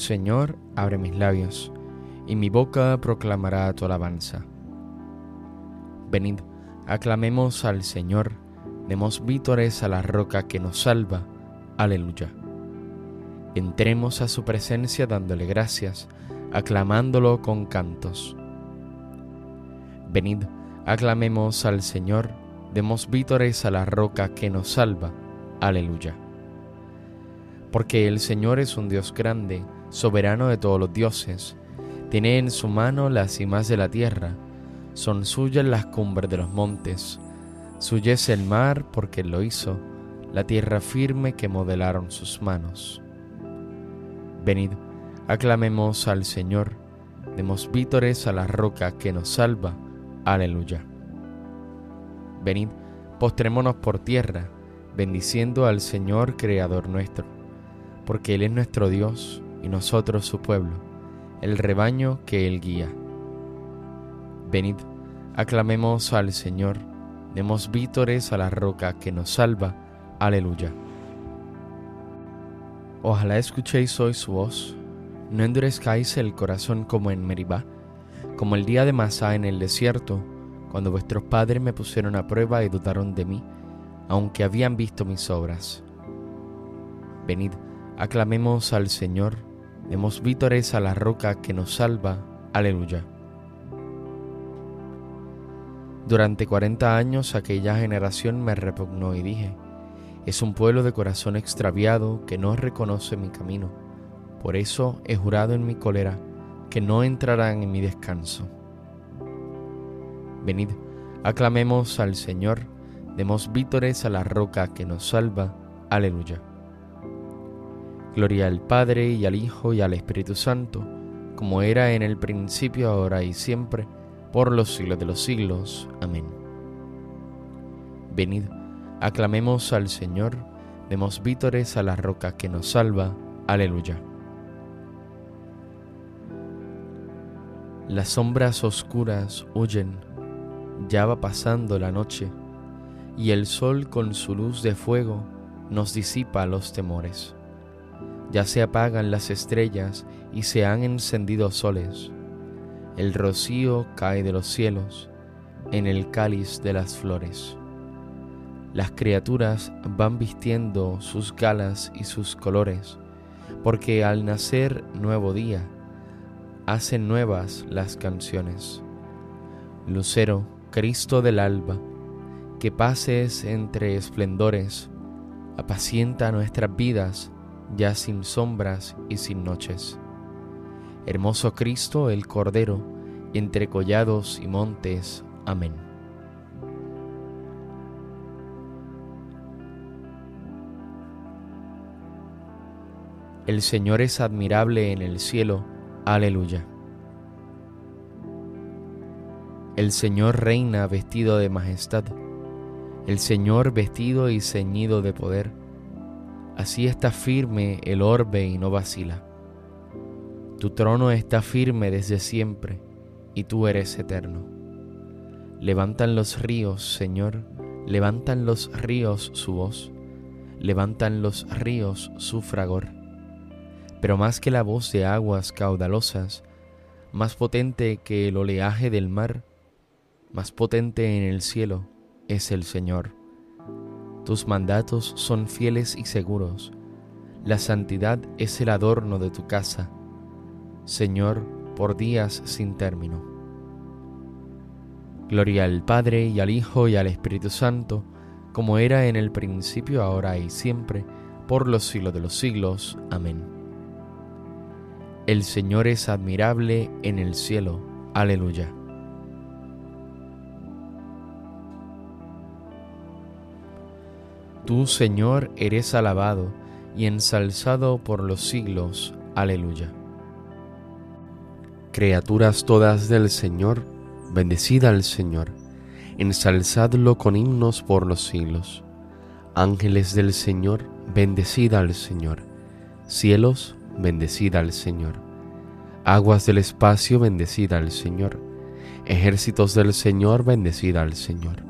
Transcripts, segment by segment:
Señor, abre mis labios, y mi boca proclamará tu alabanza. Venid, aclamemos al Señor, demos vítores a la roca que nos salva. Aleluya. Entremos a su presencia dándole gracias, aclamándolo con cantos. Venid, aclamemos al Señor, demos vítores a la roca que nos salva. Aleluya. Porque el Señor es un Dios grande, soberano de todos los dioses, tiene en su mano las cimas de la tierra, son suyas las cumbres de los montes, suya es el mar porque lo hizo, la tierra firme que modelaron sus manos. Venid, aclamemos al Señor, demos vítores a la roca que nos salva. Aleluya. Venid, postrémonos por tierra, bendiciendo al Señor Creador nuestro, porque Él es nuestro Dios y nosotros su pueblo, el rebaño que Él guía. Venid, aclamemos al Señor, demos vítores a la roca que nos salva. Aleluya. Ojalá escuchéis hoy su voz, no endurezcáis el corazón como en Meribá, como el día de Masá en el desierto, cuando vuestros padres me pusieron a prueba y dudaron de mí, aunque habían visto mis obras. Venid, aclamemos al Señor, demos vítores a la roca que nos salva. Aleluya. Durante cuarenta años aquella generación me repugnó y dije, es un pueblo de corazón extraviado que no reconoce mi camino. Por eso he jurado en mi cólera que no entrarán en mi descanso. Venid, aclamemos al Señor, demos vítores a la roca que nos salva. Aleluya. Gloria al Padre y al Hijo y al Espíritu Santo, como era en el principio, ahora y siempre, por los siglos de los siglos. Amén. Venid, aclamemos al Señor, demos vítores a la roca que nos salva. Aleluya. Las sombras oscuras huyen, ya va pasando la noche, y el sol con su luz de fuego nos disipa los temores. Ya se apagan las estrellas y se han encendido soles. El rocío cae de los cielos en el cáliz de las flores. Las criaturas van vistiendo sus galas y sus colores, porque al nacer nuevo día, hacen nuevas las canciones. Lucero, Cristo del alba, que pases entre esplendores, apacienta nuestras vidas ya sin sombras y sin noches. Hermoso Cristo el Cordero, entre collados y montes. Amén. El Señor es admirable en el cielo. Aleluya. El Señor reina vestido de majestad. El Señor vestido y ceñido de poder Así está firme el orbe y no vacila. Tu trono está firme desde siempre y tú eres eterno. Levantan los ríos, Señor, levantan los ríos su voz, levantan los ríos su fragor. Pero más que la voz de aguas caudalosas, más potente que el oleaje del mar, más potente en el cielo es el Señor. Tus mandatos son fieles y seguros. La santidad es el adorno de tu casa, Señor, por días sin término. Gloria al Padre y al Hijo y al Espíritu Santo, como era en el principio, ahora y siempre, por los siglos de los siglos. Amén. El Señor es admirable en el cielo. Aleluya. Tú, Señor, eres alabado y ensalzado por los siglos. Aleluya. Criaturas todas del Señor, bendecida al Señor, ensalzadlo con himnos por los siglos. Ángeles del Señor, bendecida al Señor. Cielos, bendecida al Señor. Aguas del espacio, bendecida al Señor. Ejércitos del Señor, bendecida al Señor.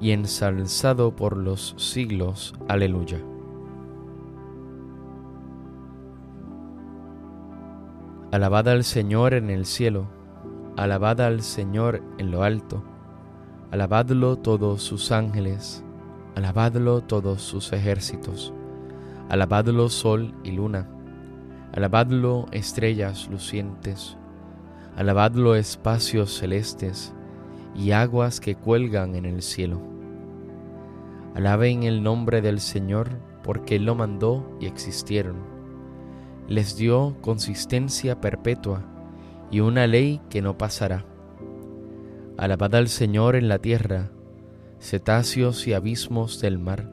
y ensalzado por los siglos. Aleluya. Alabad al Señor en el cielo, alabad al Señor en lo alto, alabadlo todos sus ángeles, alabadlo todos sus ejércitos, alabadlo sol y luna, alabadlo estrellas lucientes, alabadlo espacios celestes y aguas que cuelgan en el cielo. Alaben el nombre del Señor porque Él lo mandó y existieron les dio consistencia perpetua y una ley que no pasará. Alabad al Señor en la tierra, cetáceos y abismos del mar,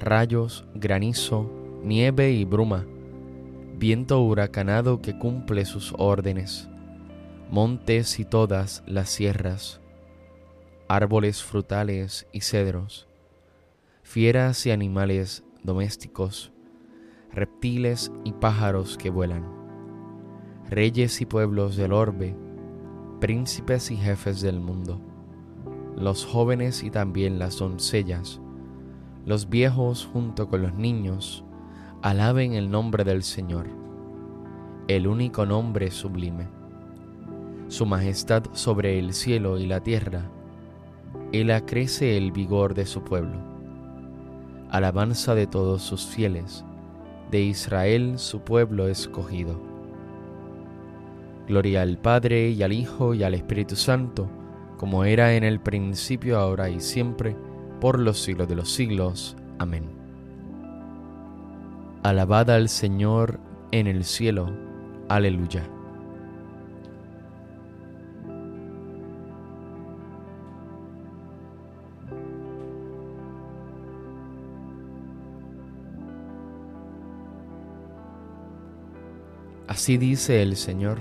rayos, granizo, nieve y bruma, viento huracanado que cumple sus órdenes, montes y todas las sierras, árboles frutales y cedros, fieras y animales domésticos, reptiles y pájaros que vuelan, reyes y pueblos del orbe, príncipes y jefes del mundo, los jóvenes y también las doncellas, los viejos junto con los niños, alaben el nombre del Señor, el único nombre sublime. Su majestad sobre el cielo y la tierra, Él acrece el vigor de su pueblo. Alabanza de todos sus fieles, de Israel su pueblo escogido. Gloria al Padre y al Hijo y al Espíritu Santo, como era en el principio, ahora y siempre, por los siglos de los siglos. Amén. Alabada al Señor en el cielo. Aleluya. Así dice el Señor,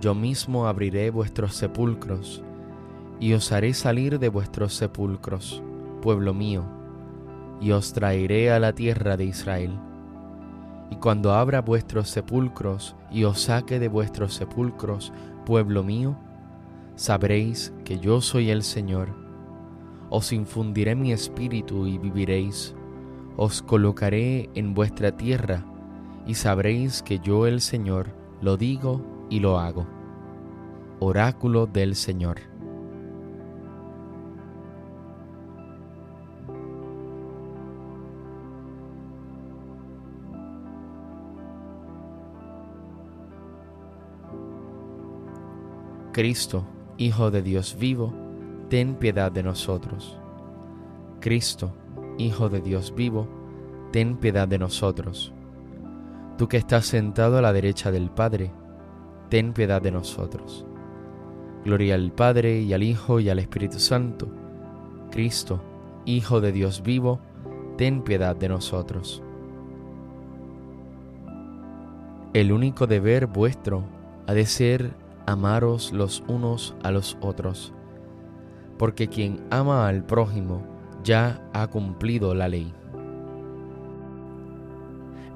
yo mismo abriré vuestros sepulcros y os haré salir de vuestros sepulcros, pueblo mío, y os traeré a la tierra de Israel. Y cuando abra vuestros sepulcros y os saque de vuestros sepulcros, pueblo mío, sabréis que yo soy el Señor. Os infundiré mi espíritu y viviréis. Os colocaré en vuestra tierra y sabréis que yo el Señor lo digo y lo hago. Oráculo del Señor. Cristo, Hijo de Dios vivo, ten piedad de nosotros. Cristo, Hijo de Dios vivo, ten piedad de nosotros tú que estás sentado a la derecha del Padre, ten piedad de nosotros. Gloria al Padre y al Hijo y al Espíritu Santo. Cristo, Hijo de Dios vivo, ten piedad de nosotros. El único deber vuestro ha de ser amaros los unos a los otros, porque quien ama al prójimo ya ha cumplido la ley.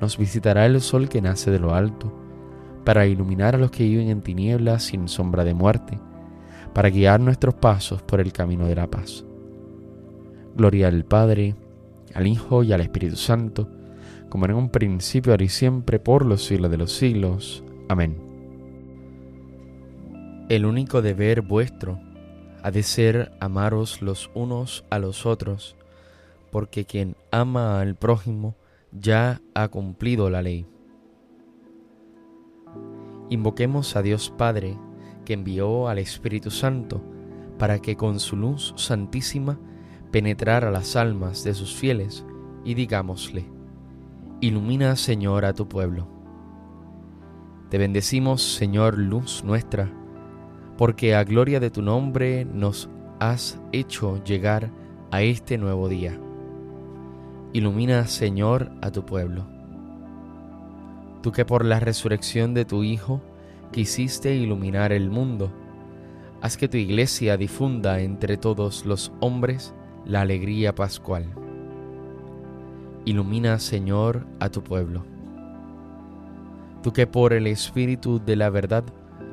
nos visitará el sol que nace de lo alto, para iluminar a los que viven en tinieblas sin sombra de muerte, para guiar nuestros pasos por el camino de la paz. Gloria al Padre, al Hijo y al Espíritu Santo, como en un principio, ahora y siempre, por los siglos de los siglos. Amén. El único deber vuestro ha de ser amaros los unos a los otros, porque quien ama al prójimo ya ha cumplido la ley. Invoquemos a Dios Padre, que envió al Espíritu Santo para que con su luz santísima penetrara las almas de sus fieles, y digámosle, Ilumina, Señor, a tu pueblo. Te bendecimos, Señor, luz nuestra, porque a gloria de tu nombre nos has hecho llegar a este nuevo día. Ilumina, Señor, a tu pueblo. Tú que por la resurrección de tu Hijo quisiste iluminar el mundo, haz que tu iglesia difunda entre todos los hombres la alegría pascual. Ilumina, Señor, a tu pueblo. Tú que por el Espíritu de la verdad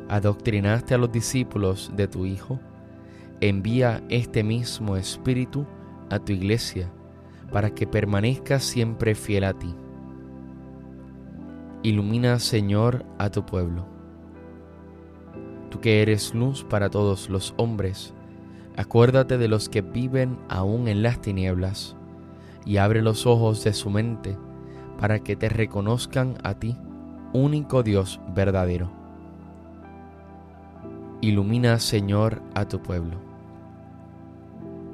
adoctrinaste a los discípulos de tu Hijo, envía este mismo Espíritu a tu iglesia para que permanezca siempre fiel a ti. Ilumina, Señor, a tu pueblo. Tú que eres luz para todos los hombres, acuérdate de los que viven aún en las tinieblas, y abre los ojos de su mente para que te reconozcan a ti, único Dios verdadero Ilumina, Señor, a tu pueblo.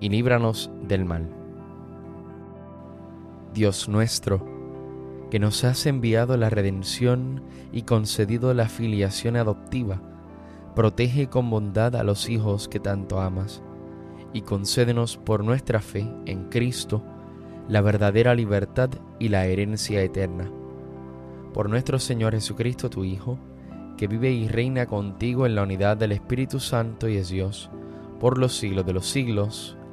y líbranos del mal. Dios nuestro, que nos has enviado la redención y concedido la filiación adoptiva, protege con bondad a los hijos que tanto amas, y concédenos por nuestra fe en Cristo la verdadera libertad y la herencia eterna por nuestro Señor Jesucristo, tu Hijo, que vive y reina contigo en la unidad del Espíritu Santo y es Dios, por los siglos de los siglos.